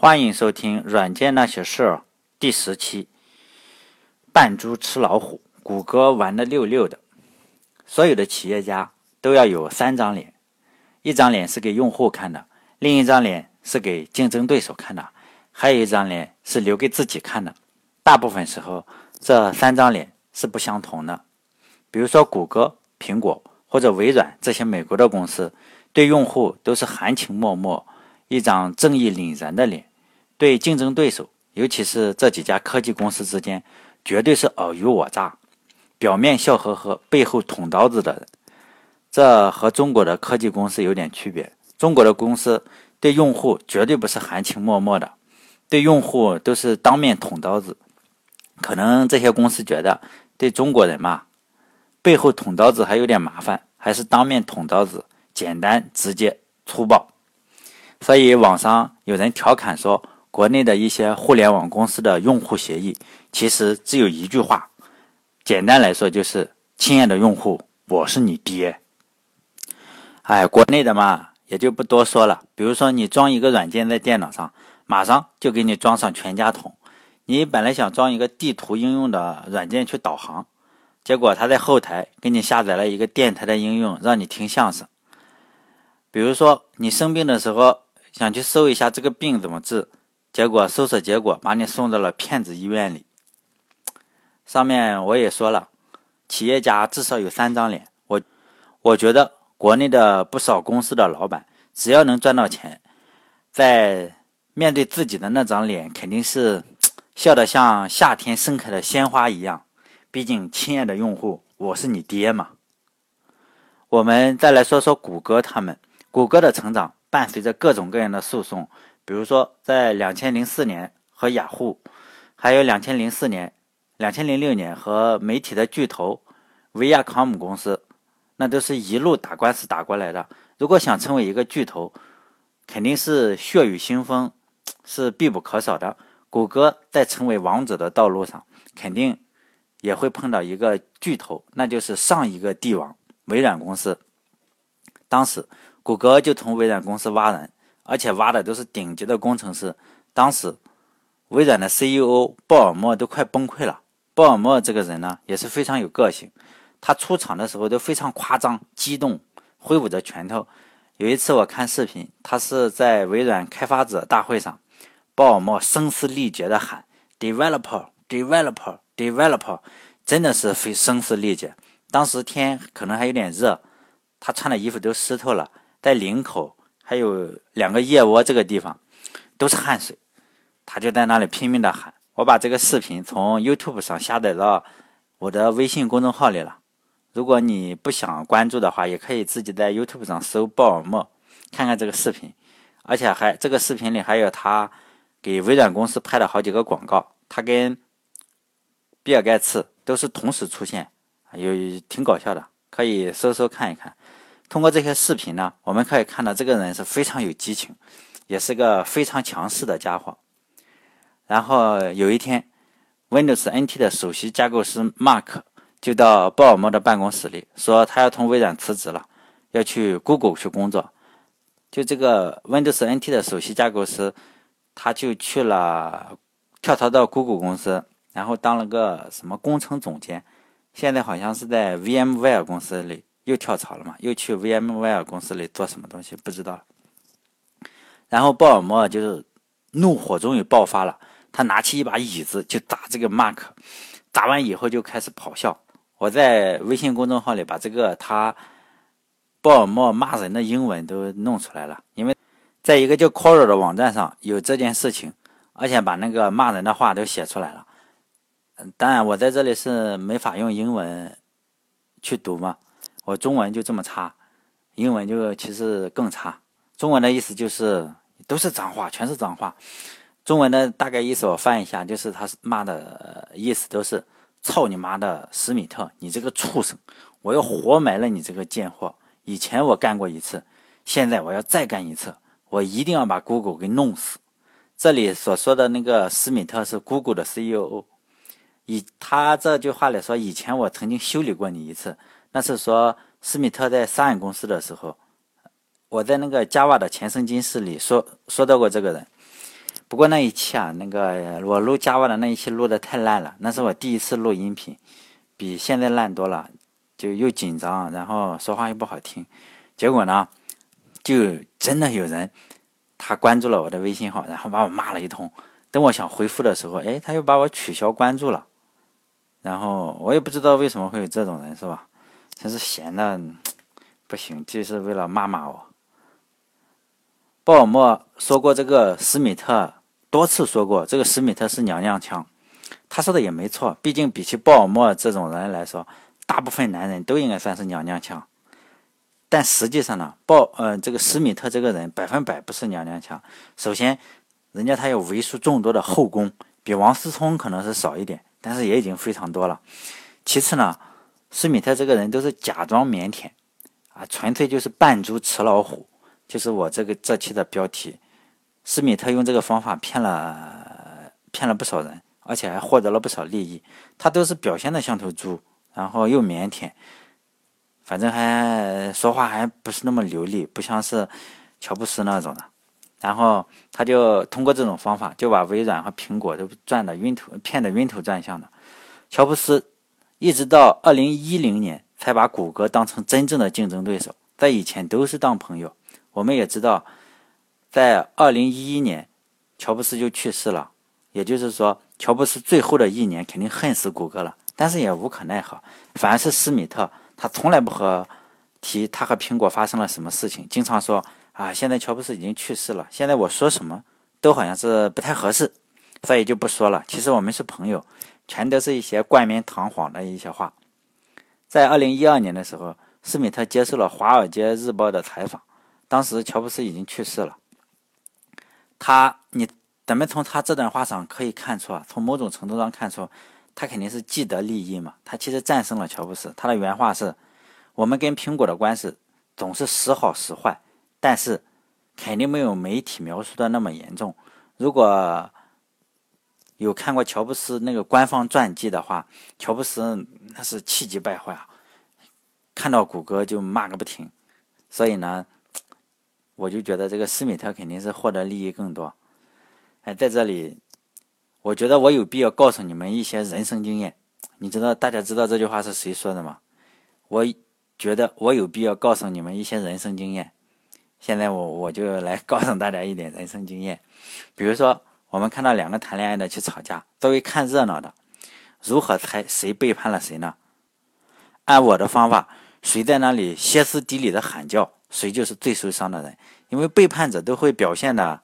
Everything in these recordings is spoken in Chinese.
欢迎收听《软件那些事儿》第十期。扮猪吃老虎，谷歌玩的溜溜的。所有的企业家都要有三张脸：一张脸是给用户看的，另一张脸是给竞争对手看的，还有一张脸是留给自己看的。大部分时候，这三张脸是不相同的。比如说，谷歌、苹果或者微软这些美国的公司，对用户都是含情脉脉，一张正义凛然的脸。对竞争对手，尤其是这几家科技公司之间，绝对是尔虞我诈，表面笑呵呵，背后捅刀子的人。这和中国的科技公司有点区别。中国的公司对用户绝对不是含情脉脉的，对用户都是当面捅刀子。可能这些公司觉得对中国人嘛，背后捅刀子还有点麻烦，还是当面捅刀子简单、直接、粗暴。所以网上有人调侃说。国内的一些互联网公司的用户协议，其实只有一句话，简单来说就是“亲爱的用户，我是你爹”。哎，国内的嘛，也就不多说了。比如说，你装一个软件在电脑上，马上就给你装上全家桶。你本来想装一个地图应用的软件去导航，结果他在后台给你下载了一个电台的应用，让你听相声。比如说，你生病的时候想去搜一下这个病怎么治。结果搜索结果把你送到了骗子医院里。上面我也说了，企业家至少有三张脸。我我觉得国内的不少公司的老板，只要能赚到钱，在面对自己的那张脸，肯定是 笑得像夏天盛开的鲜花一样。毕竟，亲爱的用户，我是你爹嘛。我们再来说说谷歌他们，谷歌的成长伴随着各种各样的诉讼。比如说，在两千零四年和雅虎，还有两千零四年、两千零六年和媒体的巨头维亚康姆公司，那都是一路打官司打过来的。如果想成为一个巨头，肯定是血雨腥风，是必不可少的。谷歌在成为王者的道路上，肯定也会碰到一个巨头，那就是上一个帝王微软公司。当时，谷歌就从微软公司挖人。而且挖的都是顶级的工程师。当时，微软的 CEO 鲍尔默都快崩溃了。鲍尔默这个人呢，也是非常有个性。他出场的时候都非常夸张、激动，挥舞着拳头。有一次我看视频，他是在微软开发者大会上，鲍尔默声嘶力竭地喊 “developer, developer, developer”，真的是非声嘶力竭。当时天可能还有点热，他穿的衣服都湿透了，在领口。还有两个腋窝这个地方都是汗水，他就在那里拼命的喊。我把这个视频从 YouTube 上下载到我的微信公众号里了。如果你不想关注的话，也可以自己在 YouTube 上搜鲍尔默，看看这个视频。而且还这个视频里还有他给微软公司拍了好几个广告，他跟比尔盖茨都是同时出现，有挺搞笑的，可以搜搜看一看。通过这些视频呢，我们可以看到这个人是非常有激情，也是个非常强势的家伙。然后有一天，Windows NT 的首席架构师 Mark 就到鲍尔默的办公室里，说他要从微软辞职了，要去 Google 去工作。就这个 Windows NT 的首席架构师，他就去了，跳槽到 Google 公司，然后当了个什么工程总监，现在好像是在 VMware 公司里。又跳槽了嘛？又去 VMware 公司里做什么东西？不知道。然后鲍尔默就是怒火终于爆发了，他拿起一把椅子就砸这个 Mark，砸完以后就开始咆哮。我在微信公众号里把这个他鲍尔默骂人的英文都弄出来了，因为在一个叫 Quora 的网站上有这件事情，而且把那个骂人的话都写出来了。嗯，当然我在这里是没法用英文去读嘛。我中文就这么差，英文就其实更差。中文的意思就是都是脏话，全是脏话。中文的大概意思我翻一下，就是他骂的意思都是“操你妈的史密特，你这个畜生，我要活埋了你这个贱货。以前我干过一次，现在我要再干一次，我一定要把 Google 给弄死。”这里所说的那个史密特是 Google 的 CEO，以他这句话来说，以前我曾经修理过你一次。那是说，施密特在上一公司的时候，我在那个 Java 的前生今世里说说到过这个人。不过那一期啊，那个我录 Java 的那一期录的太烂了，那是我第一次录音频，比现在烂多了，就又紧张，然后说话又不好听。结果呢，就真的有人他关注了我的微信号，然后把我骂了一通。等我想回复的时候，哎，他又把我取消关注了。然后我也不知道为什么会有这种人，是吧？真是闲的不行，就是为了骂骂我。鲍尔默说过，这个施密特多次说过，这个施密特是娘娘腔。他说的也没错，毕竟比起鲍尔默这种人来说，大部分男人都应该算是娘娘腔。但实际上呢，鲍呃这个施密特这个人百分百不是娘娘腔。首先，人家他有为数众多的后宫，比王思聪可能是少一点，但是也已经非常多了。其次呢，施密特这个人都是假装腼腆，啊，纯粹就是扮猪吃老虎，就是我这个这期的标题。施密特用这个方法骗了骗了不少人，而且还获得了不少利益。他都是表现的像头猪，然后又腼腆。反正还说话还不是那么流利，不像是乔布斯那种的。然后他就通过这种方法，就把微软和苹果都赚得晕头，骗得晕头转向的。乔布斯一直到二零一零年才把谷歌当成真正的竞争对手，在以前都是当朋友。我们也知道，在二零一一年，乔布斯就去世了，也就是说，乔布斯最后的一年肯定恨死谷歌了，但是也无可奈何。反而是施密特。他从来不和提他和苹果发生了什么事情，经常说啊，现在乔布斯已经去世了，现在我说什么都好像是不太合适，所以就不说了。其实我们是朋友，全都是一些冠冕堂皇的一些话。在二零一二年的时候，施密特接受了《华尔街日报》的采访，当时乔布斯已经去世了。他，你咱们从他这段话上可以看出啊，从某种程度上看出。他肯定是既得利益嘛，他其实战胜了乔布斯。他的原话是：“我们跟苹果的关系总是时好时坏，但是肯定没有媒体描述的那么严重。如果有看过乔布斯那个官方传记的话，乔布斯那是气急败坏啊，看到谷歌就骂个不停。所以呢，我就觉得这个施密特肯定是获得利益更多。哎，在这里。”我觉得我有必要告诉你们一些人生经验。你知道大家知道这句话是谁说的吗？我觉得我有必要告诉你们一些人生经验。现在我我就来告诉大家一点人生经验。比如说，我们看到两个谈恋爱的去吵架，作为看热闹的，如何猜谁背叛了谁呢？按我的方法，谁在那里歇斯底里的喊叫，谁就是最受伤的人。因为背叛者都会表现的。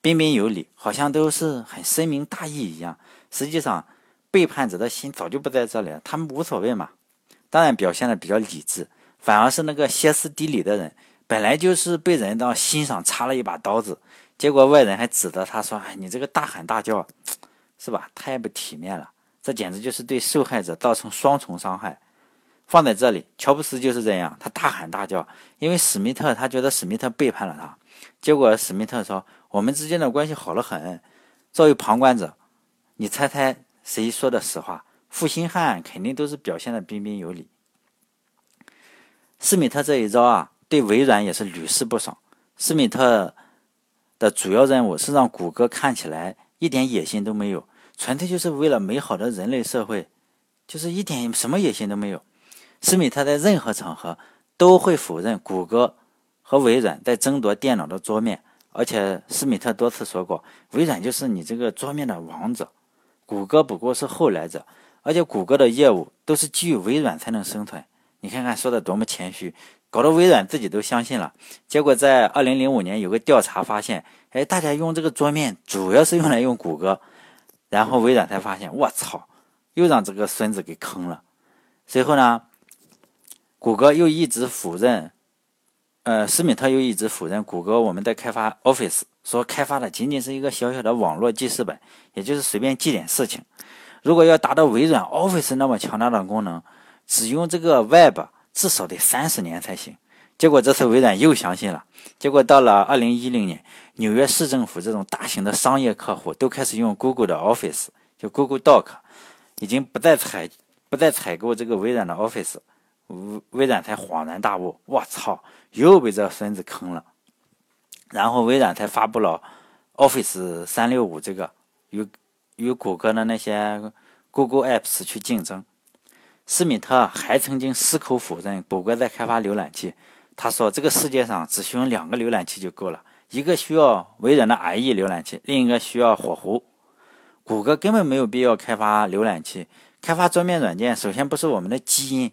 彬彬有礼，好像都是很深明大义一样。实际上，背叛者的心早就不在这里了。他们无所谓嘛，当然表现的比较理智。反而是那个歇斯底里的人，本来就是被人当心上插了一把刀子，结果外人还指责他说：“哎，你这个大喊大叫，是吧？太不体面了。”这简直就是对受害者造成双重伤害。放在这里，乔布斯就是这样，他大喊大叫，因为史密特他觉得史密特背叛了他，结果史密特说。我们之间的关系好了很。作为旁观者，你猜猜谁说的实话？负心汉肯定都是表现的彬彬有礼。施密特这一招啊，对微软也是屡试不爽。施密特的主要任务是让谷歌看起来一点野心都没有，纯粹就是为了美好的人类社会，就是一点什么野心都没有。施密特在任何场合都会否认谷歌和微软在争夺电脑的桌面。而且施密特多次说过，微软就是你这个桌面的王者，谷歌不过是后来者。而且谷歌的业务都是基于微软才能生存。你看看说的多么谦虚，搞得微软自己都相信了。结果在二零零五年有个调查发现，哎，大家用这个桌面主要是用来用谷歌，然后微软才发现，我操，又让这个孙子给坑了。随后呢，谷歌又一直否认。呃，施密特又一直否认谷歌我们在开发 Office，说开发的仅仅是一个小小的网络记事本，也就是随便记点事情。如果要达到微软 Office 那么强大的功能，只用这个 Web 至少得三十年才行。结果这次微软又相信了。结果到了二零一零年，纽约市政府这种大型的商业客户都开始用 Google 的 Office，就 Google Doc，已经不再采不再采购这个微软的 Office。微微软才恍然大悟，我操，又被这孙子坑了。然后微软才发布了 Office 三六五这个与与谷歌的那些 Google Apps 去竞争。施密特还曾经矢口否认谷歌在开发浏览器。他说：“这个世界上只需要两个浏览器就够了，一个需要微软的 IE 浏览器，另一个需要火狐。谷歌根本没有必要开发浏览器，开发桌面软件首先不是我们的基因。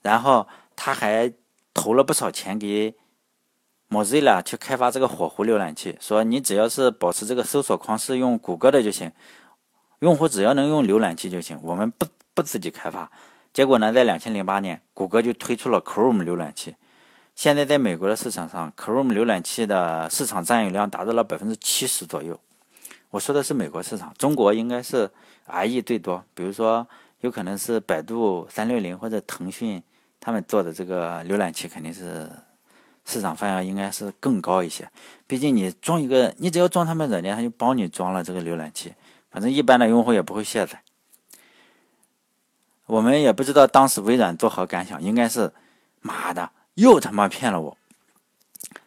然后他还投了不少钱给 Mozilla 去开发这个火狐浏览器，说你只要是保持这个搜索框是用谷歌的就行，用户只要能用浏览器就行，我们不不自己开发。结果呢，在两千零八年，谷歌就推出了 Chrome 浏览器。”现在在美国的市场上，Chrome 浏览器的市场占有量达到了百分之七十左右。我说的是美国市场，中国应该是 IE 最多。比如说，有可能是百度三六零或者腾讯他们做的这个浏览器，肯定是市场份额应该是更高一些。毕竟你装一个，你只要装他们软件，他就帮你装了这个浏览器。反正一般的用户也不会卸载。我们也不知道当时微软作何感想，应该是妈的。又他妈骗了我！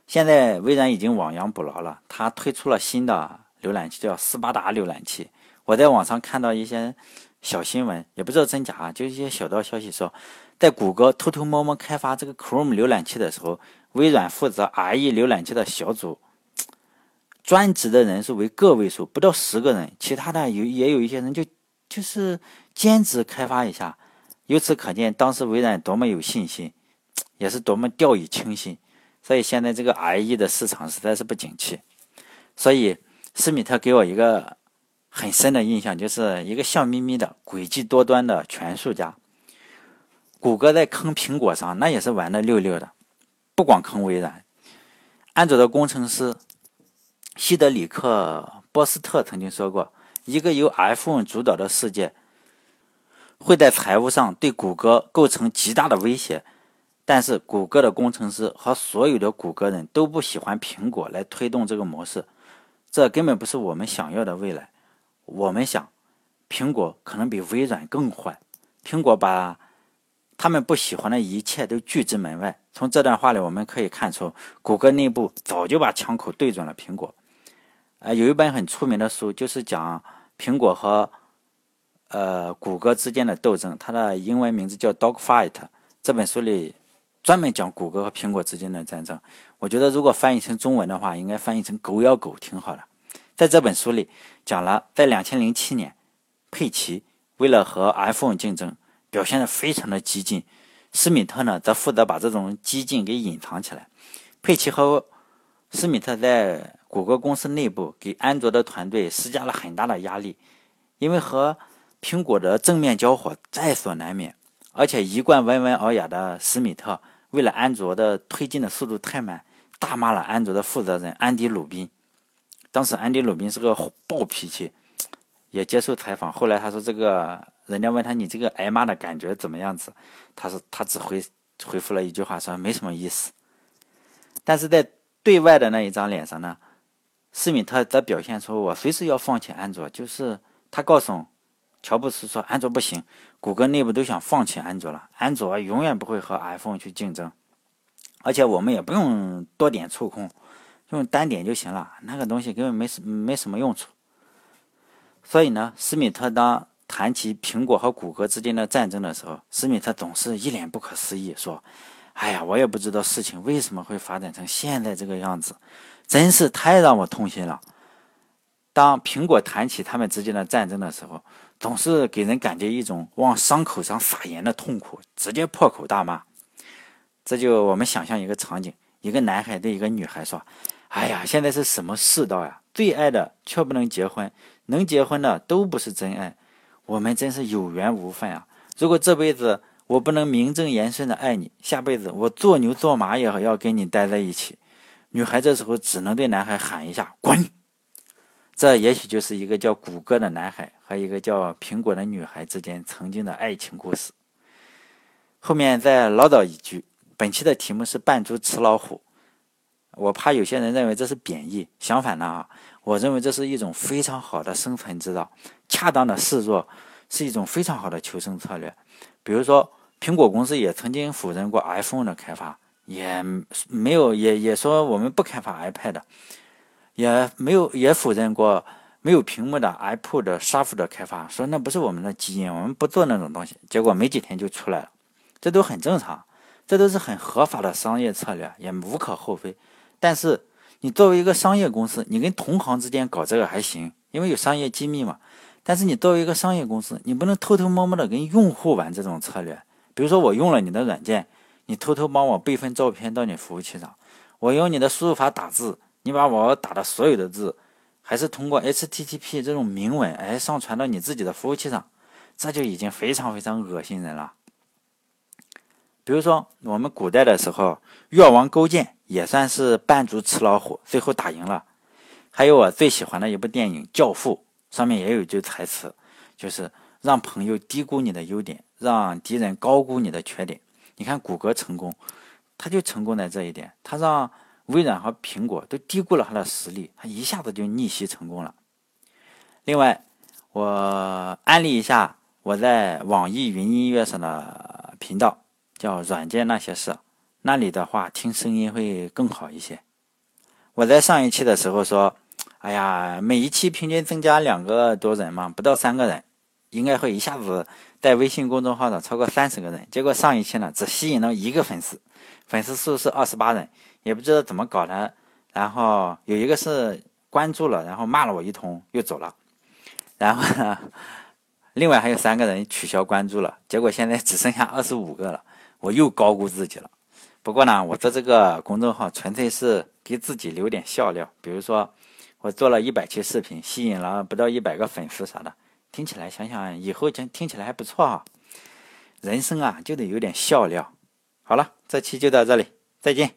现在微软已经亡羊补牢了，他推出了新的浏览器，叫斯巴达浏览器。我在网上看到一些小新闻，也不知道真假啊，就一些小道消息说，在谷歌偷偷摸摸开发这个 Chrome 浏览器的时候，微软负责 IE 浏览器的小组专职的人数为个位数，不到十个人，其他的有也有一些人就就是兼职开发一下。由此可见，当时微软多么有信心。也是多么掉以轻心，所以现在这个 IE 的市场实在是不景气。所以施密特给我一个很深的印象，就是一个笑眯眯的、诡计多端的权术家。谷歌在坑苹果上，那也是玩的溜溜的，不光坑微软。安卓的工程师希德里克·波斯特曾经说过：“一个由 iPhone 主导的世界，会在财务上对谷歌构成极大的威胁。”但是，谷歌的工程师和所有的谷歌人都不喜欢苹果来推动这个模式，这根本不是我们想要的未来。我们想，苹果可能比微软更坏。苹果把他们不喜欢的一切都拒之门外。从这段话里，我们可以看出，谷歌内部早就把枪口对准了苹果。呃，有一本很出名的书，就是讲苹果和呃谷歌之间的斗争，它的英文名字叫《Dog Fight》。这本书里。专门讲谷歌和苹果之间的战争，我觉得如果翻译成中文的话，应该翻译成“狗咬狗”挺好的。在这本书里讲了，在两千零七年，佩奇为了和 iPhone 竞争，表现得非常的激进，施密特呢则负责把这种激进给隐藏起来。佩奇和施密特在谷歌公司内部给安卓的团队施加了很大的压力，因为和苹果的正面交火在所难免，而且一贯温文尔雅的施密特。为了安卓的推进的速度太慢，大骂了安卓的负责人安迪·鲁宾。当时安迪·鲁宾是个暴脾气，也接受采访。后来他说：“这个人家问他你这个挨骂的感觉怎么样子？”他说：“他只回回复了一句话，说没什么意思。”但是在对外的那一张脸上呢，施密特则表现出我随时要放弃安卓，就是他告诉乔布斯说：“安卓不行。”谷歌内部都想放弃安卓了，安卓永远不会和 iPhone 去竞争，而且我们也不用多点触控，用单点就行了，那个东西根本没什没什么用处。所以呢，施密特当谈起苹果和谷歌之间的战争的时候，施密特总是一脸不可思议，说：“哎呀，我也不知道事情为什么会发展成现在这个样子，真是太让我痛心了。”当苹果谈起他们之间的战争的时候，总是给人感觉一种往伤口上撒盐的痛苦，直接破口大骂。这就我们想象一个场景：一个男孩对一个女孩说：“哎呀，现在是什么世道呀？最爱的却不能结婚，能结婚的都不是真爱。我们真是有缘无分啊！如果这辈子我不能名正言顺的爱你，下辈子我做牛做马也要跟你待在一起。”女孩这时候只能对男孩喊一下：“滚！”这也许就是一个叫谷歌的男孩和一个叫苹果的女孩之间曾经的爱情故事。后面再唠叨一句，本期的题目是“扮猪吃老虎”，我怕有些人认为这是贬义，相反的啊，我认为这是一种非常好的生存之道，恰当的示弱是一种非常好的求生策略。比如说，苹果公司也曾经否认过 iPhone 的开发，也没有也也说我们不开发 iPad。也没有也否认过没有屏幕的 iPod、Shuffle 的开发，说那不是我们的基因，我们不做那种东西。结果没几天就出来了，这都很正常，这都是很合法的商业策略，也无可厚非。但是你作为一个商业公司，你跟同行之间搞这个还行，因为有商业机密嘛。但是你作为一个商业公司，你不能偷偷摸摸的跟用户玩这种策略。比如说我用了你的软件，你偷偷帮我备份照片到你服务器上，我用你的输入法打字，你把我打的所有的字，还是通过 HTTP 这种明文哎上传到你自己的服务器上，这就已经非常非常恶心人了。比如说我们古代的时候，越王勾践也算是扮猪吃老虎，最后打赢了。还有我最喜欢的一部电影《教父》，上面也有一句台词，就是让朋友低估你的优点。让敌人高估你的缺点。你看谷歌成功，他就成功在这一点。他让微软和苹果都低估了他的实力，他一下子就逆袭成功了。另外，我安利一下我在网易云音乐上的频道，叫“软件那些事”，那里的话听声音会更好一些。我在上一期的时候说：“哎呀，每一期平均增加两个多人嘛，不到三个人。”应该会一下子在微信公众号上超过三十个人，结果上一期呢只吸引了一个粉丝，粉丝数是二十八人，也不知道怎么搞的。然后有一个是关注了，然后骂了我一通又走了，然后呢，另外还有三个人取消关注了，结果现在只剩下二十五个了，我又高估自己了。不过呢，我做这个公众号纯粹是给自己留点笑料，比如说我做了一百期视频，吸引了不到一百个粉丝啥的。听起来，想想以后听听起来还不错哈。人生啊，就得有点笑料。好了，这期就到这里，再见。